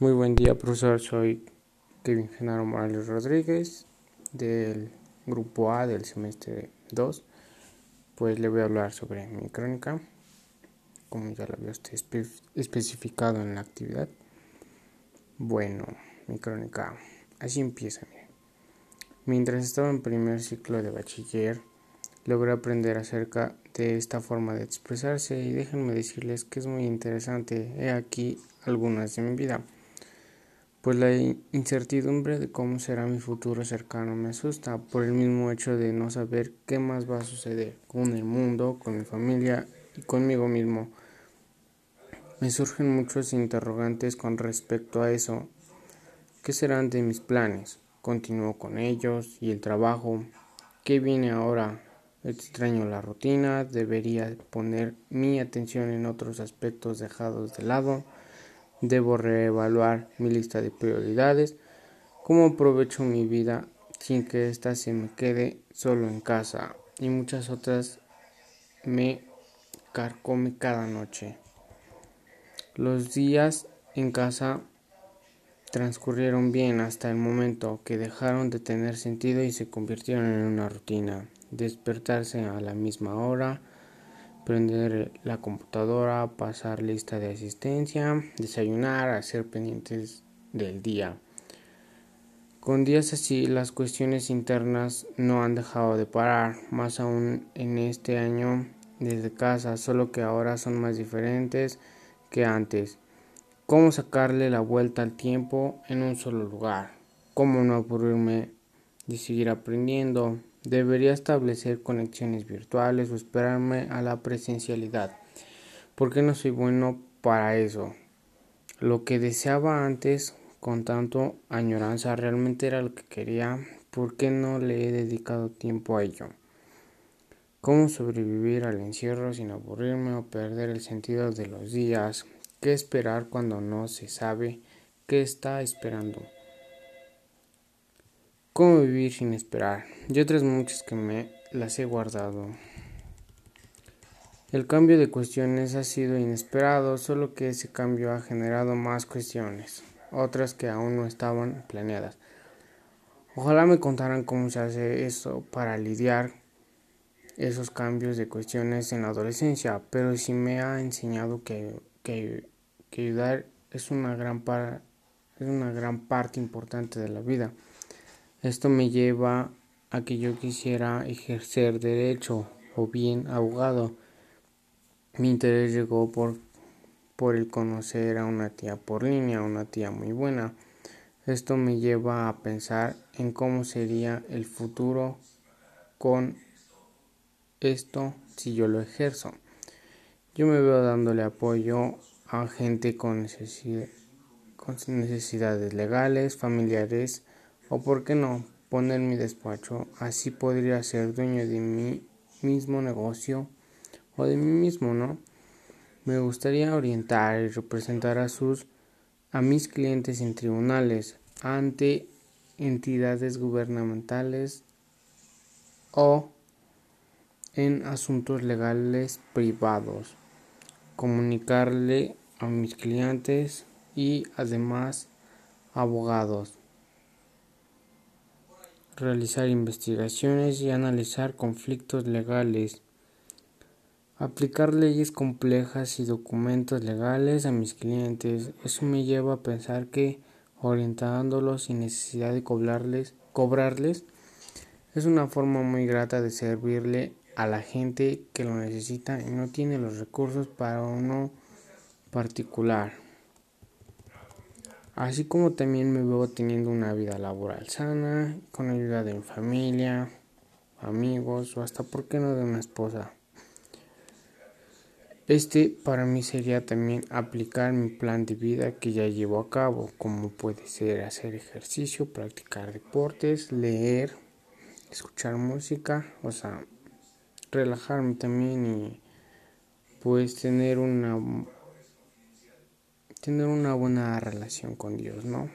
Muy buen día, profesor. Soy Kevin Genaro Morales Rodríguez del grupo A del semestre 2. Pues le voy a hablar sobre mi crónica, como ya lo había usted especificado en la actividad. Bueno, mi crónica así empieza. Mientras estaba en primer ciclo de bachiller, logré aprender acerca de esta forma de expresarse y déjenme decirles que es muy interesante. He aquí algunas de mi vida pues la incertidumbre de cómo será mi futuro cercano me asusta por el mismo hecho de no saber qué más va a suceder con el mundo, con mi familia y conmigo mismo. Me surgen muchos interrogantes con respecto a eso. ¿Qué serán de mis planes? ¿Continúo con ellos y el trabajo? ¿Qué viene ahora? Extraño la rutina, debería poner mi atención en otros aspectos dejados de lado. Debo reevaluar mi lista de prioridades, cómo aprovecho mi vida sin que ésta se me quede solo en casa y muchas otras me carcome cada noche. Los días en casa transcurrieron bien hasta el momento que dejaron de tener sentido y se convirtieron en una rutina. Despertarse a la misma hora, prender la computadora, pasar lista de asistencia, desayunar, hacer pendientes del día. Con días así las cuestiones internas no han dejado de parar, más aún en este año desde casa, solo que ahora son más diferentes que antes. ¿Cómo sacarle la vuelta al tiempo en un solo lugar? ¿Cómo no aburrirme de seguir aprendiendo? Debería establecer conexiones virtuales o esperarme a la presencialidad. ¿Por qué no soy bueno para eso? Lo que deseaba antes con tanto añoranza realmente era lo que quería. ¿Por qué no le he dedicado tiempo a ello? ¿Cómo sobrevivir al encierro sin aburrirme o perder el sentido de los días? ¿Qué esperar cuando no se sabe qué está esperando? ¿Cómo vivir sin esperar? Y otras muchas que me las he guardado. El cambio de cuestiones ha sido inesperado, solo que ese cambio ha generado más cuestiones, otras que aún no estaban planeadas. Ojalá me contaran cómo se hace eso para lidiar esos cambios de cuestiones en la adolescencia, pero sí me ha enseñado que, que, que ayudar es una gran, par, es una gran parte importante de la vida. Esto me lleva a que yo quisiera ejercer derecho o bien abogado. Mi interés llegó por, por el conocer a una tía por línea, una tía muy buena. Esto me lleva a pensar en cómo sería el futuro con esto si yo lo ejerzo. Yo me veo dándole apoyo a gente con, con necesidades legales, familiares, o por qué no poner mi despacho, así podría ser dueño de mi mismo negocio o de mí mismo, ¿no? Me gustaría orientar y representar a sus a mis clientes en tribunales ante entidades gubernamentales o en asuntos legales privados, comunicarle a mis clientes y además abogados realizar investigaciones y analizar conflictos legales, aplicar leyes complejas y documentos legales a mis clientes. Eso me lleva a pensar que orientándolos sin necesidad de cobrarles, cobrarles es una forma muy grata de servirle a la gente que lo necesita y no tiene los recursos para uno particular así como también me veo teniendo una vida laboral sana, con ayuda de mi familia, amigos o hasta, ¿por qué no, de una esposa? Este para mí sería también aplicar mi plan de vida que ya llevo a cabo, como puede ser hacer ejercicio, practicar deportes, leer, escuchar música, o sea, relajarme también y pues tener una tener una buena relación con Dios, ¿no?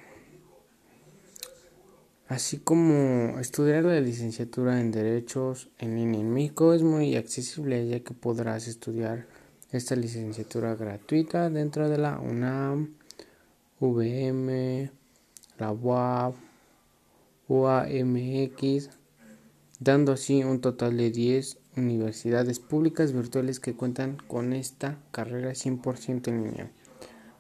Así como estudiar la licenciatura en Derechos en línea en México es muy accesible ya que podrás estudiar esta licenciatura gratuita dentro de la UNAM VM, la UAP, UAMX, dando así un total de 10 universidades públicas virtuales que cuentan con esta carrera 100% en línea.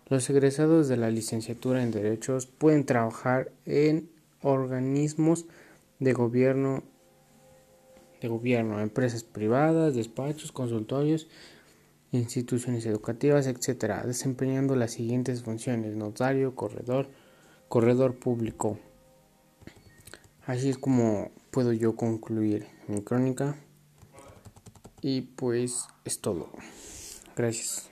Los egresados de la licenciatura en Derechos pueden trabajar en organismos de gobierno, de gobierno, empresas privadas, despachos, consultorios, instituciones educativas, etcétera, desempeñando las siguientes funciones: notario, corredor, corredor público. Así es como puedo yo concluir mi crónica. Y pues es todo. Gracias.